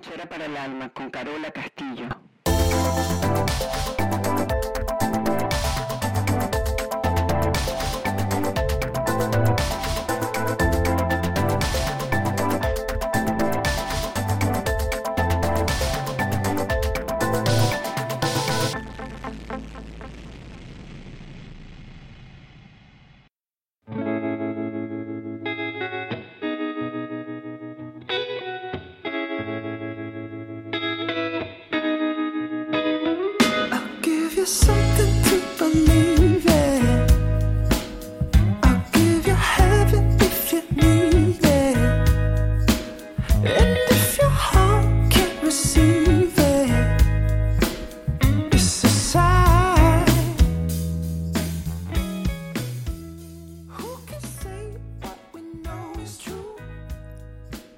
Para el alma con Carola Castillo.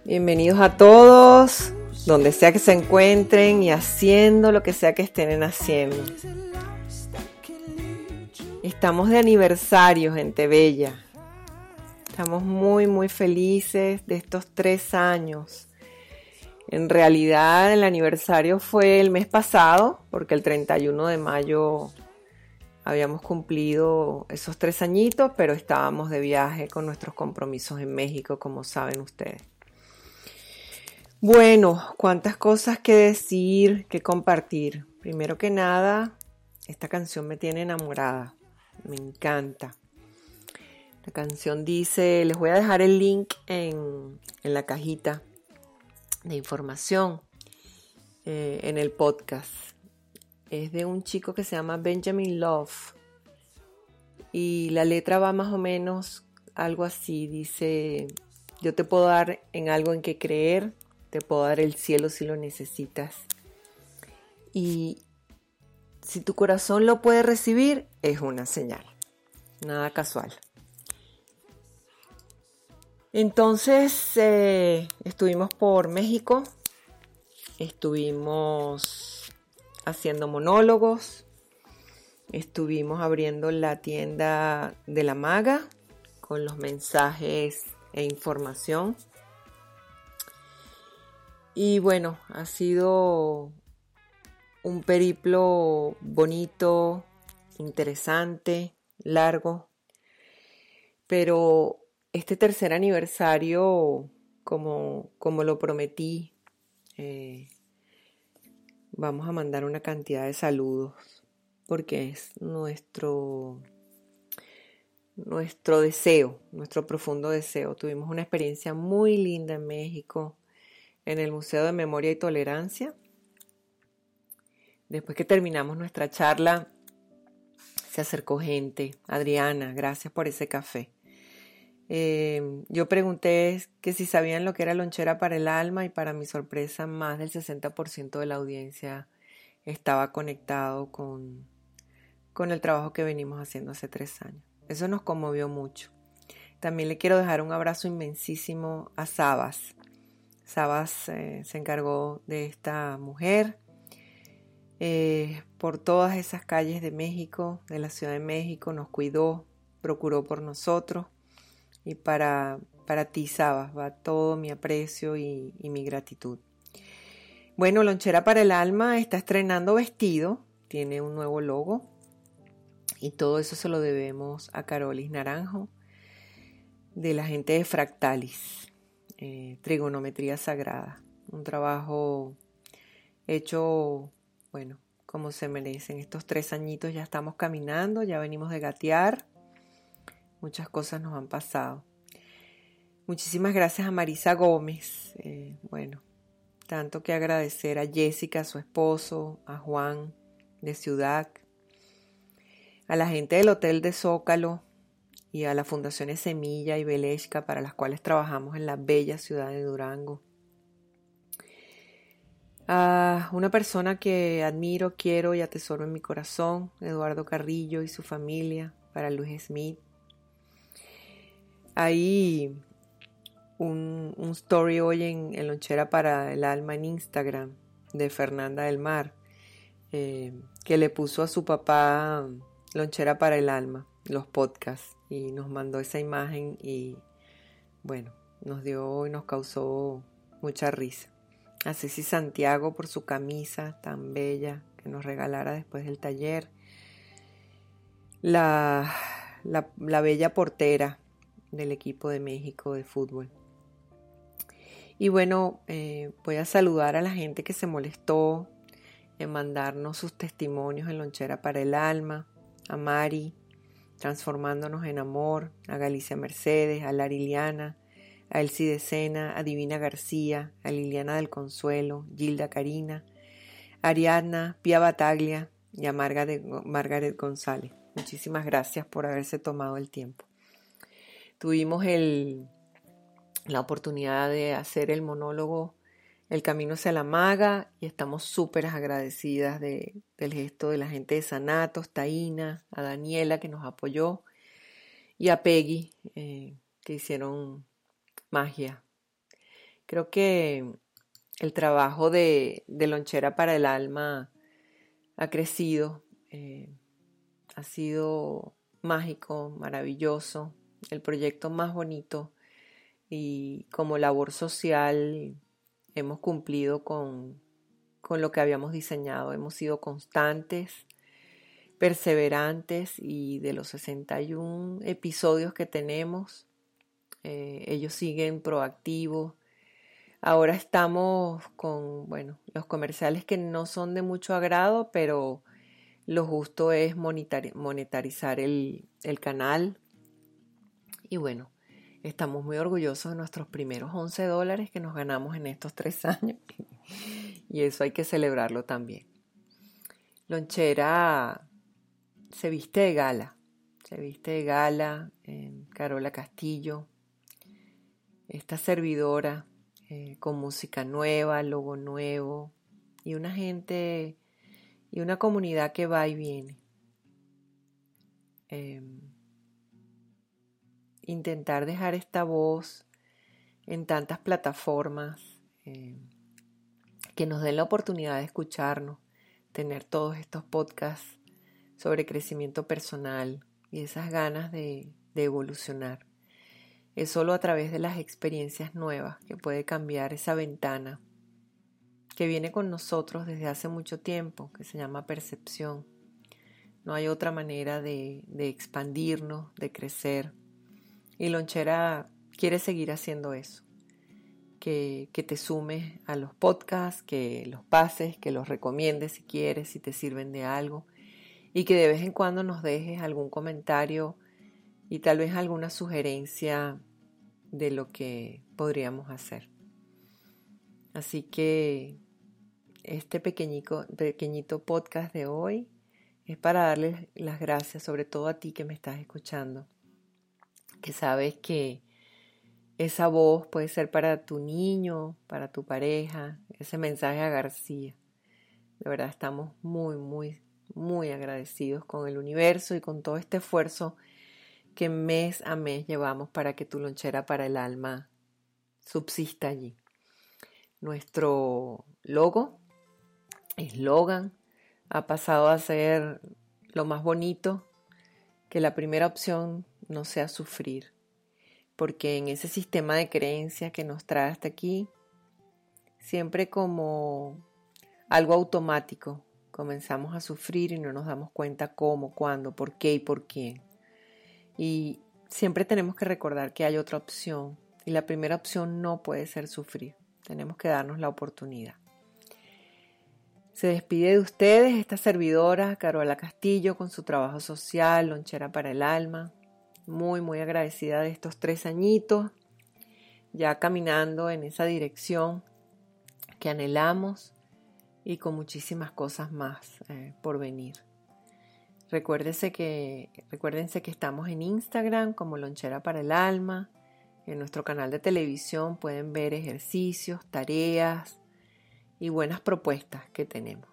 Bienvenidos a todos, donde sea que se encuentren y haciendo lo que sea que estén haciendo. Estamos de aniversario, gente bella. Estamos muy, muy felices de estos tres años. En realidad el aniversario fue el mes pasado, porque el 31 de mayo habíamos cumplido esos tres añitos, pero estábamos de viaje con nuestros compromisos en México, como saben ustedes. Bueno, cuántas cosas que decir, que compartir. Primero que nada, esta canción me tiene enamorada. Me encanta. La canción dice, les voy a dejar el link en, la cajita de información eh, en el podcast. Es de un chico que se llama Benjamin Love. Y la letra va más o menos algo así. Dice, yo te puedo dar en algo en que creer te puedo dar el cielo si lo necesitas. Y si tu corazón lo puede recibir, es una señal. Nada casual. Entonces eh, estuvimos por México, estuvimos haciendo monólogos, estuvimos abriendo la tienda de la maga con los mensajes e información y bueno, ha sido un periplo bonito, interesante, largo, pero este tercer aniversario, como, como lo prometí, eh, vamos a mandar una cantidad de saludos porque es nuestro nuestro deseo, nuestro profundo deseo. Tuvimos una experiencia muy linda en México en el Museo de Memoria y Tolerancia. Después que terminamos nuestra charla, se acercó gente. Adriana, gracias por ese café. Eh, yo pregunté que si sabían lo que era lonchera para el alma y para mi sorpresa más del 60% de la audiencia estaba conectado con, con el trabajo que venimos haciendo hace tres años. Eso nos conmovió mucho. También le quiero dejar un abrazo inmensísimo a Sabas, Sabas eh, se encargó de esta mujer eh, por todas esas calles de México, de la Ciudad de México, nos cuidó, procuró por nosotros y para, para ti, Sabas, va todo mi aprecio y, mi gratitud. Bueno, Lonchera para el Alma está estrenando vestido, tiene un nuevo logo y todo eso se lo debemos a Carolis Naranjo de la gente de Fractalis. Eh, trigonometría sagrada. Un trabajo hecho, bueno, como se merecen. Estos tres añitos ya estamos caminando, ya venimos de gatear. Muchas cosas nos han pasado. Muchísimas gracias a Marisa Gómez. Eh, bueno, tanto que agradecer a Jessica, a su esposo, a Juan de Ciudad, a la gente del Hotel de Zócalo y a las fundaciones Semilla y Beleshka para las cuales trabajamos en la bella ciudad de Durango. A una persona que admiro, quiero y atesoro en mi corazón, Eduardo Carrillo y su familia, para Luis Smith. Hay un, story hoy en, Lonchera para el Alma en Instagram de Fernanda del Mar, eh, que le puso a su papá Lonchera para el Alma, los podcasts, y nos mandó esa imagen y bueno, nos dio y nos causó mucha risa. A Ceci Santiago por su camisa tan bella que nos regalara después del taller. La, la, bella portera del equipo de México de fútbol. Y bueno, eh, voy a saludar a la gente que se molestó en mandarnos sus testimonios en Lonchera para el Alma, a Mari, transformándonos en amor, a Galicia Mercedes, a Lariliana, a Elsie Sena, a Divina García, a Liliana del Consuelo, Gilda Karina, Ariadna, Pia Bataglia y a Margaret, González. Muchísimas gracias por haberse tomado el tiempo. Tuvimos la oportunidad de hacer el monólogo El Camino hacia la Maga y estamos súper agradecidas de, del gesto de la gente de Sanatos, Taina, a Daniela que nos apoyó y a Peggy eh, que hicieron magia. Creo que el trabajo de, lonchera para el alma ha crecido, eh, ha sido mágico, maravilloso, el proyecto más bonito y como labor social hemos cumplido con, con lo que habíamos diseñado, hemos sido constantes, perseverantes y de los 61 episodios que tenemos, eh, ellos siguen proactivos. Ahora estamos con, bueno, los comerciales que no son de mucho agrado, pero lo justo es monetarizar el, el canal. Y bueno, estamos muy orgullosos de nuestros primeros 11 dólares que nos ganamos en estos tres años. y eso hay que celebrarlo también. Lonchera se viste de gala, se viste de gala Carola Castillo, esta servidora eh, con música nueva, logo nuevo y una gente y una comunidad que va y viene. Em, intentar dejar esta voz en tantas plataformas em, que nos den la oportunidad de escucharnos, tener todos estos podcasts sobre crecimiento personal y esas ganas de evolucionar. Es solo a través de las experiencias nuevas que puede cambiar esa ventana que viene con nosotros desde hace mucho tiempo, que se llama percepción. No hay otra manera de, expandirnos, de crecer. Y Lonchera quiere seguir haciendo eso. Que, que, te sumes a los podcasts, que los pases, que los recomiendes si quieres, si te sirven de algo. Y que de vez en cuando nos dejes algún comentario y tal vez alguna sugerencia de lo que podríamos hacer. Así que este pequeñito, pequeñito podcast de hoy es para darles las gracias, sobre todo a ti que me estás escuchando, que sabes que esa voz puede ser para tu niño, para tu pareja, ese mensaje a García. De verdad estamos muy, muy, muy agradecidos con el universo y con todo este esfuerzo que mes a mes llevamos para que tu lonchera para el alma subsista allí. Nuestro logo, eslogan, ha pasado a ser lo más bonito, que la primera opción no sea sufrir, porque en ese sistema de creencias que nos trae hasta aquí, siempre como algo automático, comenzamos a sufrir y no nos damos cuenta cómo, cuándo, por qué y por quién. Y siempre tenemos que recordar que hay otra opción y la primera opción no puede ser sufrir. Tenemos que darnos la oportunidad. Se despide de ustedes esta servidora, Carola Castillo, con su trabajo social, lonchera para el alma. Muy, muy agradecida de estos tres añitos, ya caminando en esa dirección que anhelamos y con muchísimas cosas más eh, por venir. Recuérdense que, recuérdense que estamos en Instagram como Lonchera para el Alma. En nuestro canal de televisión pueden ver ejercicios, tareas y buenas propuestas que tenemos.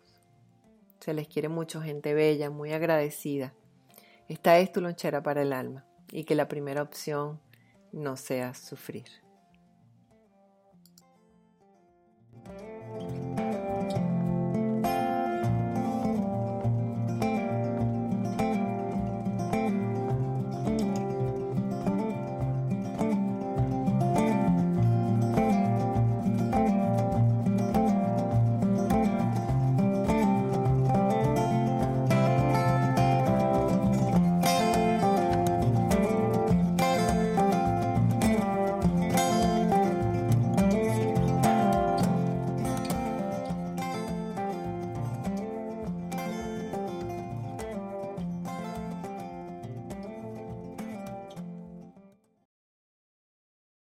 Se les quiere mucho, gente bella, muy agradecida. Esta es tu lonchera para el alma y que la primera opción no sea sufrir.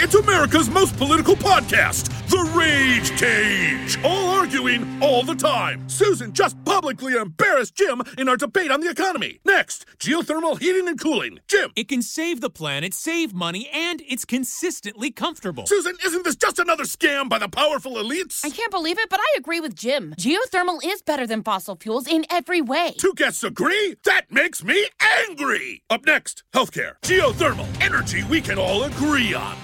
It's America's most political podcast, The Rage Cage. All arguing all the time. Susan just publicly embarrassed Jim in our debate on the economy. Next, geothermal heating and cooling. Jim. It can save the planet, save money, and it's consistently comfortable. Susan, isn't this just another scam by the powerful elites? I can't believe it, but I agree with Jim. Geothermal is better than fossil fuels in every way. Two guests agree? That makes me angry. Up next, healthcare. Geothermal, energy we can all agree on.